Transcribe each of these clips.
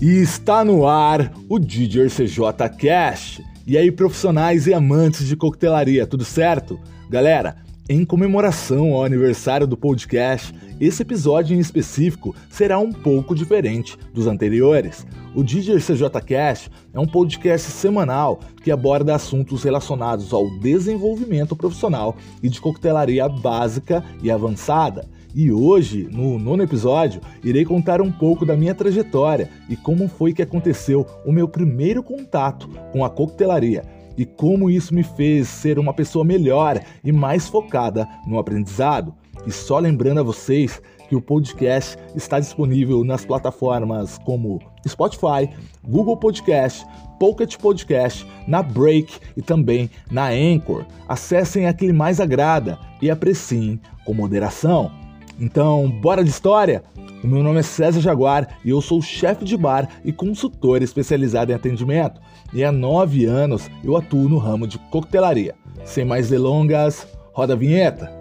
E está no ar o DJ CJ Cast. E aí, profissionais e amantes de coquetelaria, tudo certo? Galera, em comemoração ao aniversário do podcast, esse episódio em específico será um pouco diferente dos anteriores. O DJ CJ Cast é um podcast semanal que aborda assuntos relacionados ao desenvolvimento profissional e de coquetelaria básica e avançada. E hoje, no nono episódio, irei contar um pouco da minha trajetória e como foi que aconteceu o meu primeiro contato com a coquetelaria e como isso me fez ser uma pessoa melhor e mais focada no aprendizado. E só lembrando a vocês que o podcast está disponível nas plataformas como Spotify, Google Podcast, Pocket Podcast, na Break e também na Anchor. Acessem a que mais agrada e apreciem com moderação. Então, bora de história? O meu nome é César Jaguar e eu sou chefe de bar e consultor especializado em atendimento. E há nove anos eu atuo no ramo de coquetelaria. Sem mais delongas, roda a vinheta.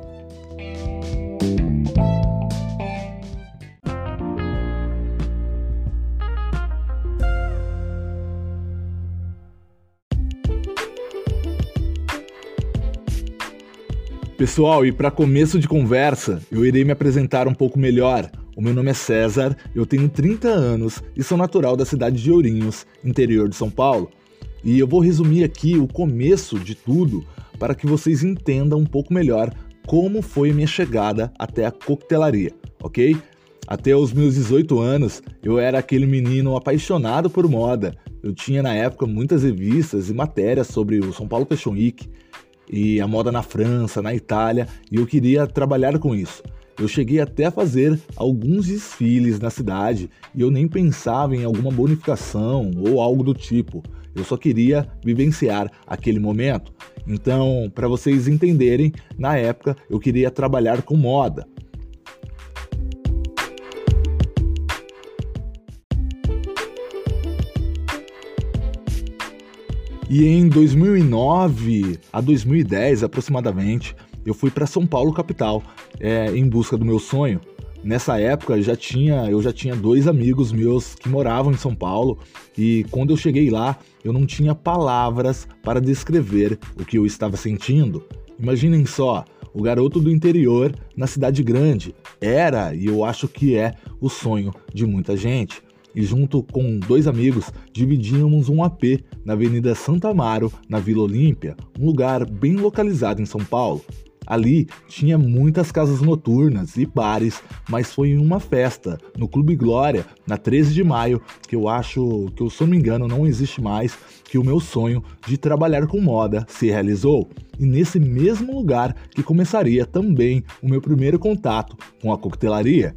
Pessoal, e para começo de conversa, eu irei me apresentar um pouco melhor. O meu nome é César, eu tenho 30 anos e sou natural da cidade de Ourinhos, interior de São Paulo. E eu vou resumir aqui o começo de tudo para que vocês entendam um pouco melhor como foi minha chegada até a coquetelaria, ok? Até os meus 18 anos, eu era aquele menino apaixonado por moda. Eu tinha na época muitas revistas e matérias sobre o São Paulo Fashion Week e a moda na França, na Itália, e eu queria trabalhar com isso. Eu cheguei até a fazer alguns desfiles na cidade e eu nem pensava em alguma bonificação ou algo do tipo. Eu só queria vivenciar aquele momento. Então, para vocês entenderem, na época eu queria trabalhar com moda. E em 2009 a 2010 aproximadamente, eu fui para São Paulo capital é, em busca do meu sonho. Nessa época já tinha, eu já tinha dois amigos meus que moravam em São Paulo e quando eu cheguei lá eu não tinha palavras para descrever o que eu estava sentindo. Imaginem só, o garoto do interior na cidade grande era e eu acho que é o sonho de muita gente e, junto com dois amigos, dividíamos um AP na Avenida Santa Amaro, na Vila Olímpia, um lugar bem localizado em São Paulo. Ali tinha muitas casas noturnas e bares, mas foi em uma festa no Clube Glória, na 13 de maio, que eu acho que, se eu não me engano, não existe mais, que o meu sonho de trabalhar com moda se realizou. E nesse mesmo lugar que começaria também o meu primeiro contato com a coquetelaria.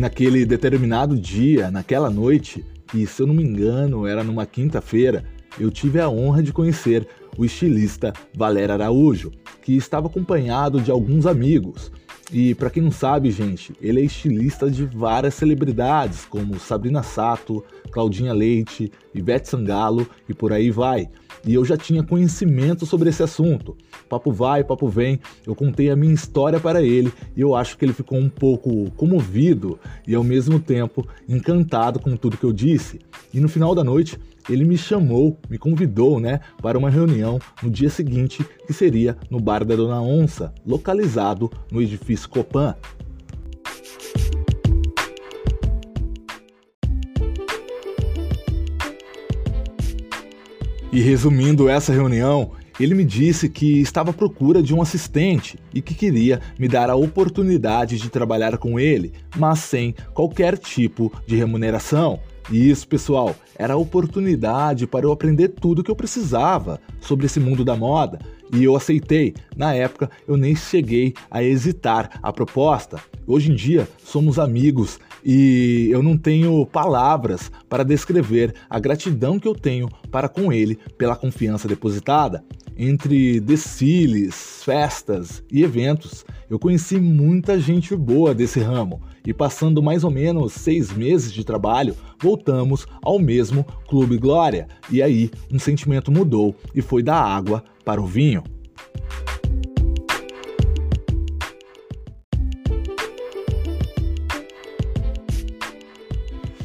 Naquele determinado dia, naquela noite, e se eu não me engano era numa quinta-feira, eu tive a honra de conhecer o estilista Valério Araújo, que estava acompanhado de alguns amigos. E para quem não sabe, gente, ele é estilista de várias celebridades, como Sabrina Sato, Claudinha Leite, Ivete Sangalo e por aí vai e eu já tinha conhecimento sobre esse assunto. Papo vai, papo vem, eu contei a minha história para ele e eu acho que ele ficou um pouco comovido e ao mesmo tempo encantado com tudo que eu disse. E no final da noite, ele me chamou, me convidou, né, para uma reunião no dia seguinte, que seria no bar da Dona Onça, localizado no edifício Copan. E resumindo essa reunião, ele me disse que estava à procura de um assistente e que queria me dar a oportunidade de trabalhar com ele, mas sem qualquer tipo de remuneração. Isso, pessoal, era a oportunidade para eu aprender tudo o que eu precisava sobre esse mundo da moda. E eu aceitei. Na época, eu nem cheguei a hesitar a proposta. Hoje em dia, somos amigos e eu não tenho palavras para descrever a gratidão que eu tenho para com ele pela confiança depositada. Entre desfiles, festas e eventos, eu conheci muita gente boa desse ramo e, passando mais ou menos seis meses de trabalho, voltamos ao mesmo Clube Glória. E aí um sentimento mudou e foi da água para o vinho.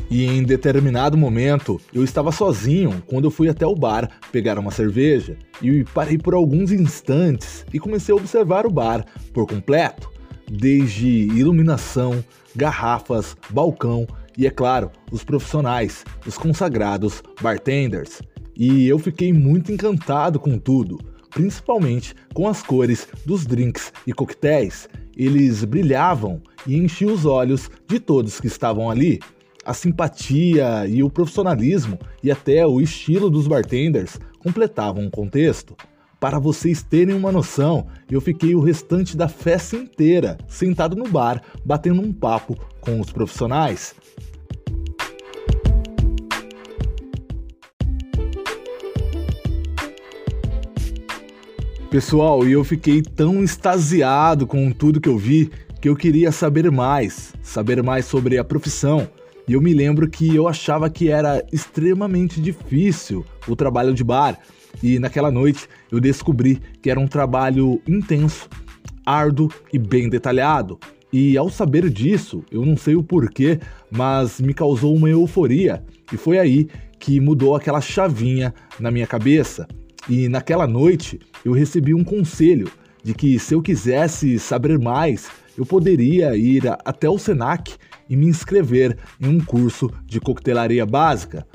E em determinado momento, eu estava sozinho quando eu fui até o bar pegar uma cerveja e parei por alguns instantes e comecei a observar o bar por completo, desde iluminação, garrafas, balcão e, é claro, os profissionais, os consagrados bartenders. E eu fiquei muito encantado com tudo, principalmente com as cores dos drinks e coquetéis. Eles brilhavam e enchiam os olhos de todos que estavam ali. A simpatia e o profissionalismo e até o estilo dos bartenders completavam o contexto. Para vocês terem uma noção, eu fiquei o restante da festa inteira sentado no bar, batendo um papo com os profissionais. Pessoal, e eu fiquei tão extasiado com tudo que eu vi que eu queria saber mais, saber mais sobre a profissão. E eu me lembro que eu achava que era extremamente difícil o trabalho de bar. E naquela noite eu descobri que era um trabalho intenso, árduo e bem detalhado. E ao saber disso, eu não sei o porquê, mas me causou uma euforia. E foi aí que mudou aquela chavinha na minha cabeça. E naquela noite eu recebi um conselho de que se eu quisesse saber mais, eu poderia ir até o Senac e me inscrever em um curso de coquetelaria básica.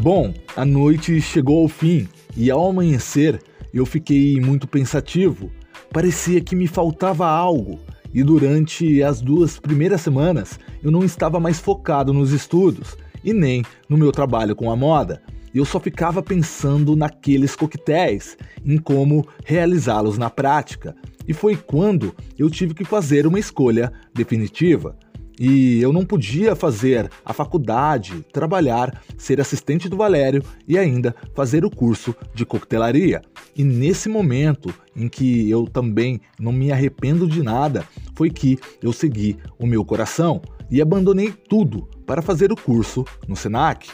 Bom, a noite chegou ao fim e ao amanhecer eu fiquei muito pensativo. Parecia que me faltava algo e durante as duas primeiras semanas eu não estava mais focado nos estudos e nem no meu trabalho com a moda. Eu só ficava pensando naqueles coquetéis, em como realizá-los na prática. E foi quando eu tive que fazer uma escolha definitiva. E eu não podia fazer a faculdade, trabalhar, ser assistente do Valério e ainda fazer o curso de coquetelaria. E nesse momento em que eu também não me arrependo de nada, foi que eu segui o meu coração e abandonei tudo para fazer o curso no SENAC.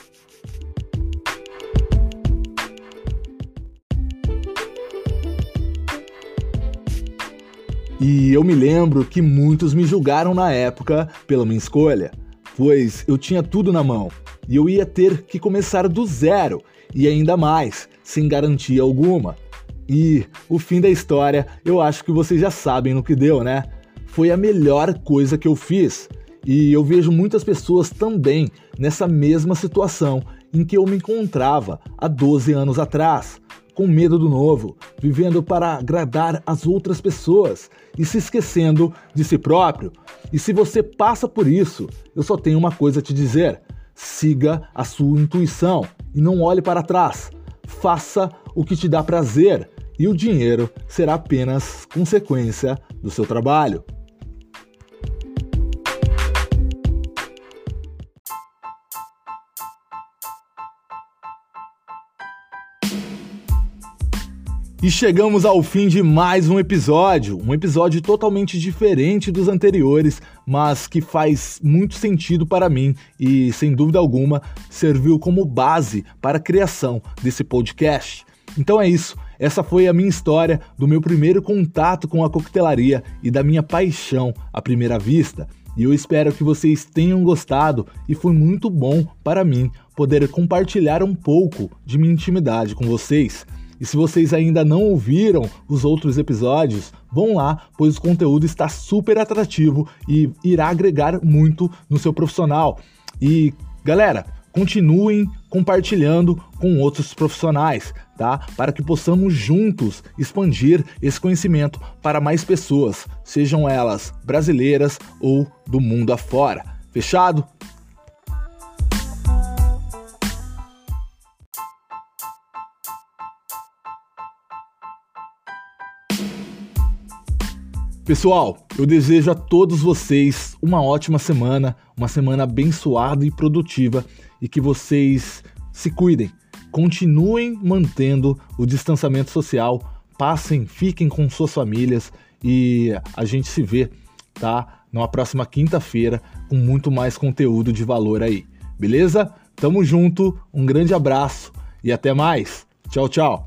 E eu me lembro que muitos me julgaram na época pela minha escolha, pois eu tinha tudo na mão e eu ia ter que começar do zero e ainda mais, sem garantia alguma. E o fim da história, eu acho que vocês já sabem no que deu, né? Foi a melhor coisa que eu fiz. E eu vejo muitas pessoas também nessa mesma situação em que eu me encontrava há 12 anos atrás com medo do novo, vivendo para agradar as outras pessoas e se esquecendo de si próprio. E se você passa por isso, eu só tenho uma coisa a te dizer: siga a sua intuição e não olhe para trás. Faça o que te dá prazer e o dinheiro será apenas consequência do seu trabalho. E chegamos ao fim de mais um episódio, um episódio totalmente diferente dos anteriores, mas que faz muito sentido para mim e, sem dúvida alguma, serviu como base para a criação desse podcast. Então é isso, essa foi a minha história do meu primeiro contato com a coquetelaria e da minha paixão à primeira vista. E eu espero que vocês tenham gostado e foi muito bom para mim poder compartilhar um pouco de minha intimidade com vocês. E se vocês ainda não ouviram os outros episódios, vão lá, pois o conteúdo está super atrativo e irá agregar muito no seu profissional. E galera, continuem compartilhando com outros profissionais, tá? Para que possamos juntos expandir esse conhecimento para mais pessoas, sejam elas brasileiras ou do mundo afora. Fechado? Pessoal, eu desejo a todos vocês uma ótima semana, uma semana abençoada e produtiva e que vocês se cuidem, continuem mantendo o distanciamento social, passem, fiquem com suas famílias e a gente se vê, tá? Na próxima quinta-feira com muito mais conteúdo de valor aí, beleza? Tamo junto, um grande abraço e até mais. Tchau, tchau.